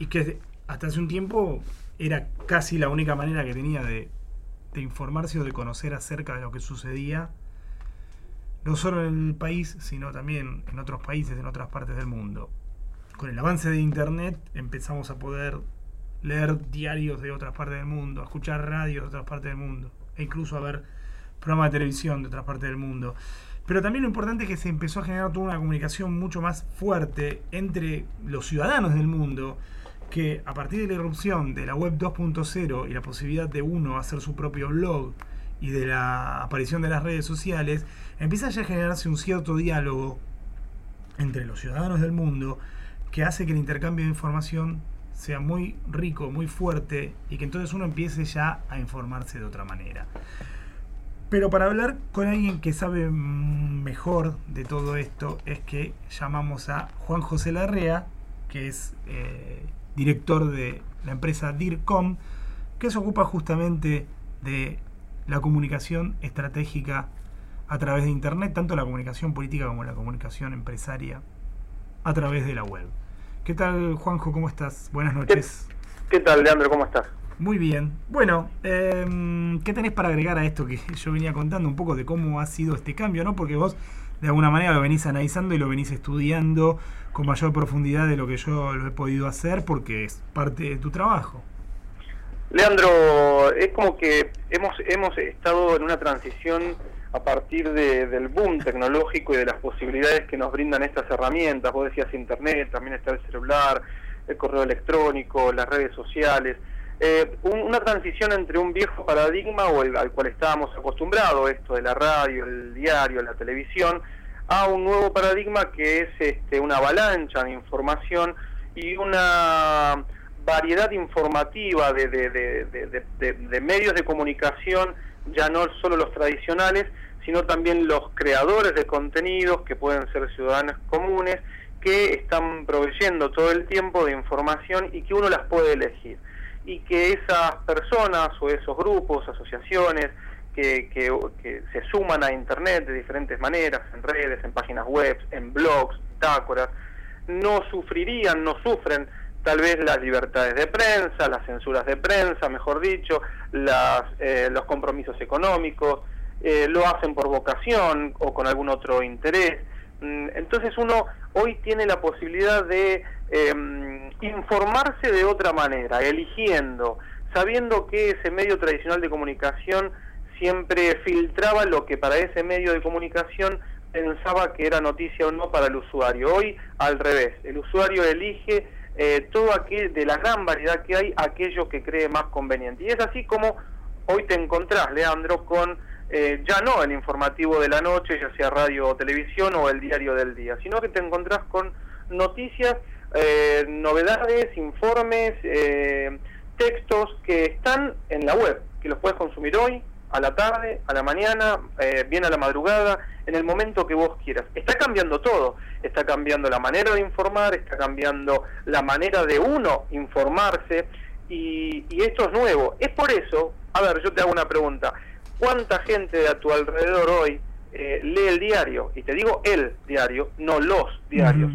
y que hasta hace un tiempo era casi la única manera que tenía de, informarse o de conocer acerca de lo que sucedía, no solo en el país, sino también en otros países, en otras partes del mundo. Con el avance de Internet empezamos a poder leer diarios de otras partes del mundo, a escuchar radios de otras partes del mundo, e incluso a ver programas de televisión de otras partes del mundo. Pero también lo importante es que se empezó a generar toda una comunicación mucho más fuerte entre los ciudadanos del mundo, que a partir de la irrupción de la web 2.0 y la posibilidad de uno hacer su propio blog y de la aparición de las redes sociales, empieza ya a generarse un cierto diálogo entre los ciudadanos del mundo que hace que el intercambio de información sea muy rico, muy fuerte y que entonces uno empiece ya a informarse de otra manera. Pero para hablar con alguien que sabe mejor de todo esto es que llamamos a Juan José Larrea, que es eh, director de la empresa DIRCOM, que se ocupa justamente de la comunicación estratégica a través de Internet, tanto la comunicación política como la comunicación empresaria a través de la web. ¿Qué tal, Juanjo? ¿Cómo estás? Buenas noches. ¿Qué, tal, Leandro? ¿Cómo estás? Muy bien. Bueno, eh, ¿qué tenés para agregar a esto que yo venía contando un poco de cómo ha sido este cambio, ¿no? Porque vos de alguna manera lo venís analizando y lo venís estudiando con mayor profundidad de lo que yo lo he podido hacer porque es parte de tu trabajo. Leandro, es como que hemos, hemos estado en una transición a partir del boom tecnológico y de las posibilidades que nos brindan estas herramientas. Vos decías Internet, también está el celular, el correo electrónico, las redes sociales eh, una transición entre un viejo paradigma o el, al cual estábamos acostumbrados, esto de la radio, el diario, la televisión, a un nuevo paradigma que es este, una avalancha de información y una variedad informativa de, de, medios de comunicación, ya no solo los tradicionales, sino también los creadores de contenidos, que pueden ser ciudadanos comunes, que están proveyendo todo el tiempo de información y que uno las puede elegir y que esas personas o esos grupos, asociaciones que, que, se suman a Internet de diferentes maneras, en redes, en páginas web, en blogs, tácoras, no sufrirían, no sufren tal vez las libertades de prensa, las censuras de prensa, mejor dicho, las, eh, los compromisos económicos, eh, lo hacen por vocación o con algún otro interés. Mm, entonces uno hoy tiene la posibilidad de eh, informarse de otra manera, eligiendo, sabiendo que ese medio tradicional de comunicación siempre filtraba lo que para ese medio de comunicación pensaba que era noticia o no para el usuario. Hoy al revés, el usuario elige eh, todo aquel, de la gran variedad que hay, aquello que cree más conveniente. Y es así como hoy te encontrás, Leandro, con eh, ya no el informativo de la noche, ya sea radio o televisión o el diario del día, sino que te encontrás con noticias eh, novedades, informes, eh, textos que están en la web, que los puedes consumir hoy, a la tarde, a la mañana, eh, bien a la madrugada, en el momento que vos quieras. Está cambiando todo, está cambiando la manera de informar, está cambiando la manera de uno informarse y, y esto es nuevo. Es por eso, a ver, yo te hago una pregunta, ¿cuánta gente de a tu alrededor hoy lee el diario? Y te digo el diario, no los diarios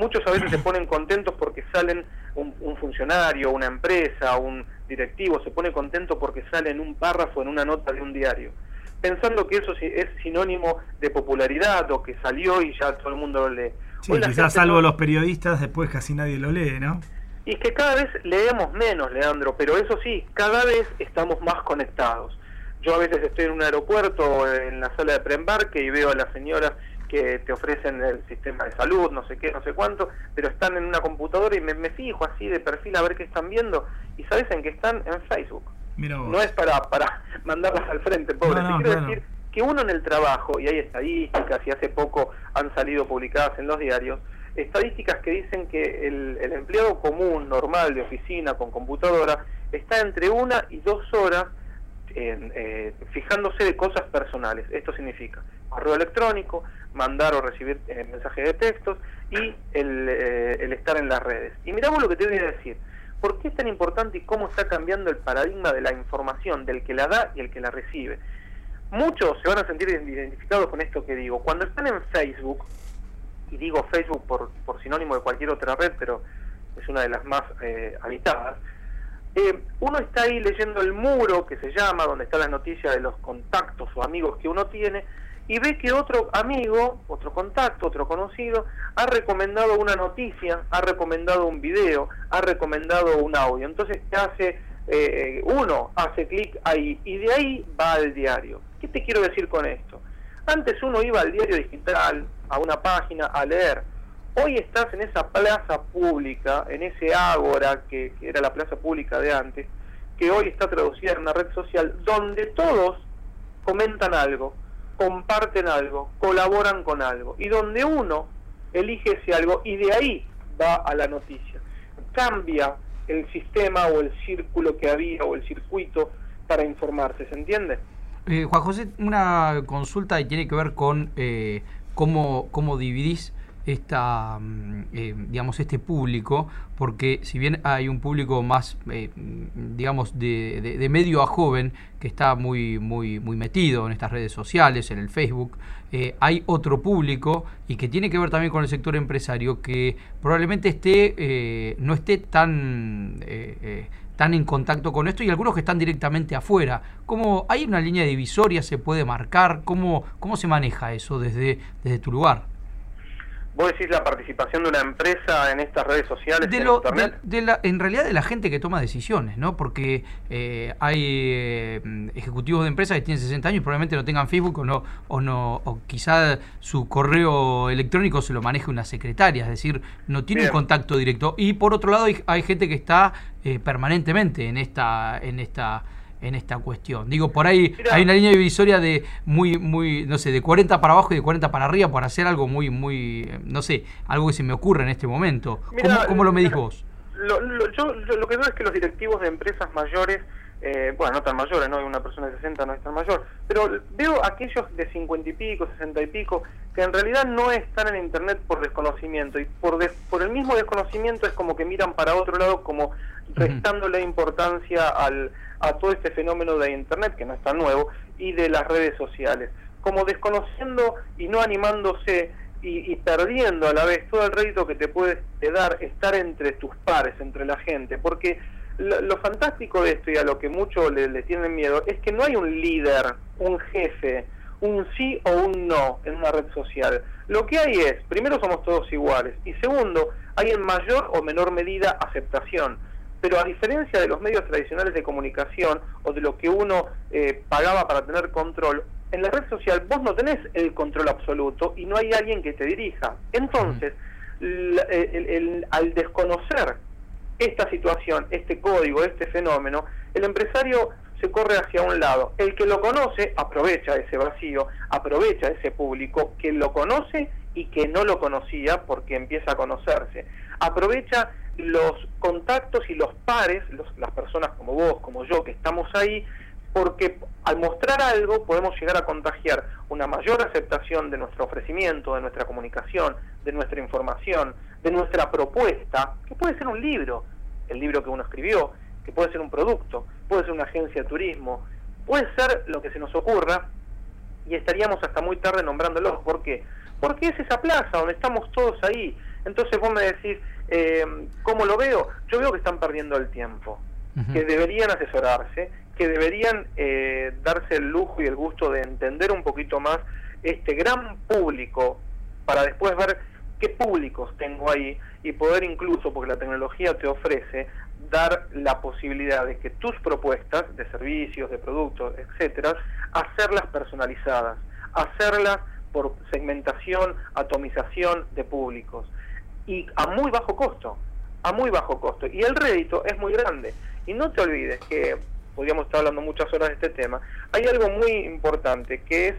muchos a veces se ponen contentos porque salen un, funcionario, una empresa, un directivo, se pone contento porque sale en un párrafo, en una nota de un diario, pensando que eso es sinónimo de popularidad o que salió y ya todo el mundo lo lee. Sí, quizás salvo los periodistas, después casi nadie lo lee, ¿no? Y es que cada vez leemos menos, Leandro, pero eso sí, cada vez estamos más conectados. Yo a veces estoy en un aeropuerto, en la sala de preembarque, y veo a las señoras que te ofrecen el sistema de salud, no sé qué, no sé cuánto, pero están en una computadora y me, fijo así de perfil a ver qué están viendo y sabes en que están en Facebook. No es para, para mandarlas al frente, pobre. Te quiero decir que uno en el trabajo, y hay estadísticas, y hace poco han salido publicadas en los diarios, estadísticas que dicen que el, el empleado común, normal, de oficina, con computadora, está entre una y dos horas eh, fijándose de cosas personales. Esto significa correo electrónico, mandar o recibir eh, mensajes de textos y el, eh, el, estar en las redes. Y miramos lo que te voy a decir. ¿Por qué es tan importante y cómo está cambiando el paradigma de la información, del que la da y el que la recibe? Muchos se van a sentir identificados con esto que digo. Cuando están en Facebook, y digo Facebook por, por sinónimo de cualquier otra red, pero es una de las más eh, habitadas, eh, uno está ahí leyendo el muro que se llama, donde está la noticia de los contactos o amigos que uno tiene, y ve que otro amigo, otro contacto, otro conocido, ha recomendado una noticia, ha recomendado un video, ha recomendado un audio. Entonces, ¿qué hace? Eh, uno hace clic ahí y de ahí va al diario. ¿Qué te quiero decir con esto? Antes uno iba al diario digital, a una página, a leer. Hoy estás en esa plaza pública, en ese ágora que, era la plaza pública de antes, que hoy está traducida en una red social, donde todos comentan algo, comparten algo, colaboran con algo, y donde uno elige ese algo y de ahí va a la noticia. Cambia el sistema o el círculo que había o el circuito para informarse, ¿se entiende? Eh, Juan José, una consulta que tiene que ver con eh, cómo, cómo dividís esta, mm, eh, digamos, este público, porque si bien hay un público más, eh, digamos, de, de, medio a joven, que está muy, muy, muy metido en estas redes sociales, en el Facebook, eh, hay otro público y que tiene que ver también con el sector empresario, que probablemente esté, no esté tan están en contacto con esto y algunos que están directamente afuera. ¿Cómo hay una línea divisoria? ¿Se puede marcar? ¿Cómo, cómo se maneja eso desde, desde tu lugar? ¿Vos decís la participación de una empresa en estas redes sociales? De lo, de, la, en realidad de la gente que toma decisiones, ¿no? Porque eh, hay eh, ejecutivos de empresas que tienen 60 años y probablemente no tengan Facebook o no, o no, o quizá su correo electrónico se lo maneje una secretaria, es decir, no tiene un contacto directo. Y por otro lado hay, hay gente que está eh, permanentemente en esta, en esta en esta cuestión. Digo, por ahí hay una línea divisoria de muy, muy, no sé, de 40 para abajo y de 40 para arriba para hacer algo muy, muy, no sé, algo que se me ocurre en este momento. ¿Cómo, lo medís vos? Lo, yo, lo que veo es que los directivos de empresas mayores, eh, bueno, no tan mayores, no una persona de 60 no es tan mayor, pero veo aquellos de 50 y pico, 60 y pico, que en realidad no están en Internet por desconocimiento. Y por, por el mismo desconocimiento es como que miran para otro lado como restándole importancia al a todo este fenómeno de Internet, que no es tan nuevo, y de las redes sociales, como desconociendo y no animándose y, perdiendo a la vez todo el rédito que te puede dar estar entre tus pares, entre la gente, porque lo, fantástico de esto y a lo que muchos le, tienen miedo es que no hay un líder, un jefe, un sí o un no en una red social. Lo que hay es, primero somos todos iguales y segundo, hay en mayor o menor medida aceptación. Pero a diferencia de los medios tradicionales de comunicación o de lo que uno eh, pagaba para tener control, en la red social vos no tenés el control absoluto y no hay alguien que te dirija. Entonces, al desconocer esta situación, este código, este fenómeno, el empresario se corre hacia un lado. El que lo conoce aprovecha ese vacío, aprovecha ese público que lo conoce y que no lo conocía porque empieza a conocerse. Aprovecha los contactos y los pares, las personas como vos, como yo, que estamos ahí, porque al mostrar algo podemos llegar a contagiar una mayor aceptación de nuestro ofrecimiento, de nuestra comunicación, de nuestra información, de nuestra propuesta, que puede ser un libro, el libro que uno escribió, que puede ser un producto, puede ser una agencia de turismo, puede ser lo que se nos ocurra y estaríamos hasta muy tarde nombrándolo. ¿Por qué? Porque es esa plaza donde estamos todos ahí. Entonces vos me decís, eh, ¿cómo lo veo? Yo veo que están perdiendo el tiempo, que deberían asesorarse, que deberían eh, darse el lujo y el gusto de entender un poquito más este gran público para después ver qué públicos tengo ahí y poder incluso, porque la tecnología te ofrece, dar la posibilidad de que tus propuestas de servicios, de productos, etcétera, hacerlas personalizadas, hacerlas por segmentación, atomización de públicos y a muy bajo costo, a muy bajo costo. Y el rédito es muy grande. Y no te olvides que, podríamos estar hablando muchas horas de este tema, hay algo muy importante que es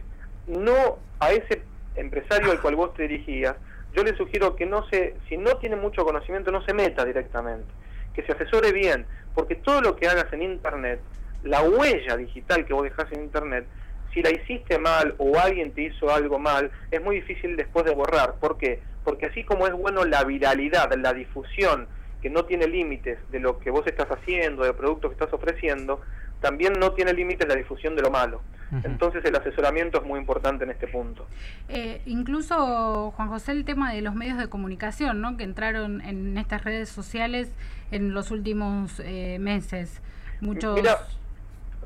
no a ese empresario al cual vos te dirigías, yo le sugiero que no se, si no tiene mucho conocimiento, no se meta directamente, que se asesore bien, porque todo lo que hagas en Internet, la huella digital que vos dejas en Internet, si la hiciste mal o alguien te hizo algo mal, es muy difícil después de borrar. ¿Por qué? Porque así como es bueno la viralidad, la difusión, que no tiene límites de lo que vos estás haciendo, del producto que estás ofreciendo, también no tiene límites la difusión de lo malo. Entonces el asesoramiento es muy importante en este punto. Eh, incluso, Juan José, el tema de los medios de comunicación, ¿no? que entraron en estas redes sociales en los últimos eh, meses. Muchos...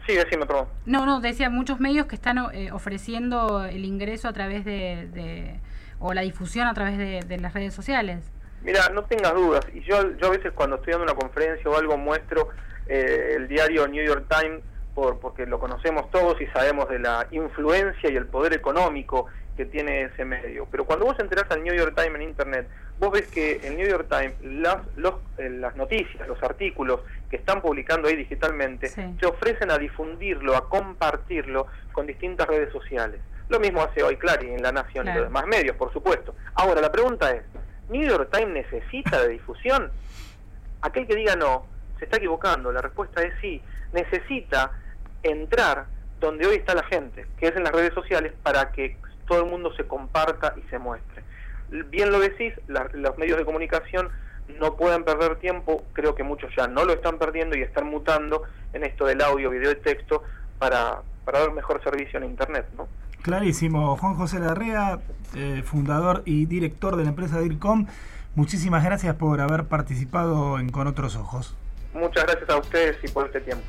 sí, decime, perdón. No, no, decía muchos medios que están eh, ofreciendo el ingreso a través de, o la difusión a través de, las redes sociales. Mira, no tengas dudas. Y yo, yo a veces cuando estoy dando una conferencia o algo muestro el diario New York Times por, porque lo conocemos todos y sabemos de la influencia y el poder económico que tiene ese medio. Pero cuando vos enterás al New York Times en Internet, vos ves que el New York Times, las, los, eh, las noticias, los artículos que están publicando ahí digitalmente, se ofrecen a difundirlo, a compartirlo con distintas redes sociales. Lo mismo hace hoy Clarín en La Nación y los demás medios, por supuesto. Ahora, la pregunta es, ¿New York Times necesita de difusión? Aquel que diga no, se está equivocando. La respuesta es sí. Necesita entrar donde hoy está la gente, que es en las redes sociales, para que todo el mundo se comparta y se muestre. Bien lo decís, los medios de comunicación no pueden perder tiempo, creo que muchos ya no lo están perdiendo y están mutando en esto del audio, video y texto para, para dar mejor servicio en Internet. ¿no? Clarísimo. Juan José Larrea, eh, fundador y director de la empresa DIRCOM, muchísimas gracias por haber participado en Con Otros Ojos. Muchas gracias a ustedes y por este tiempo.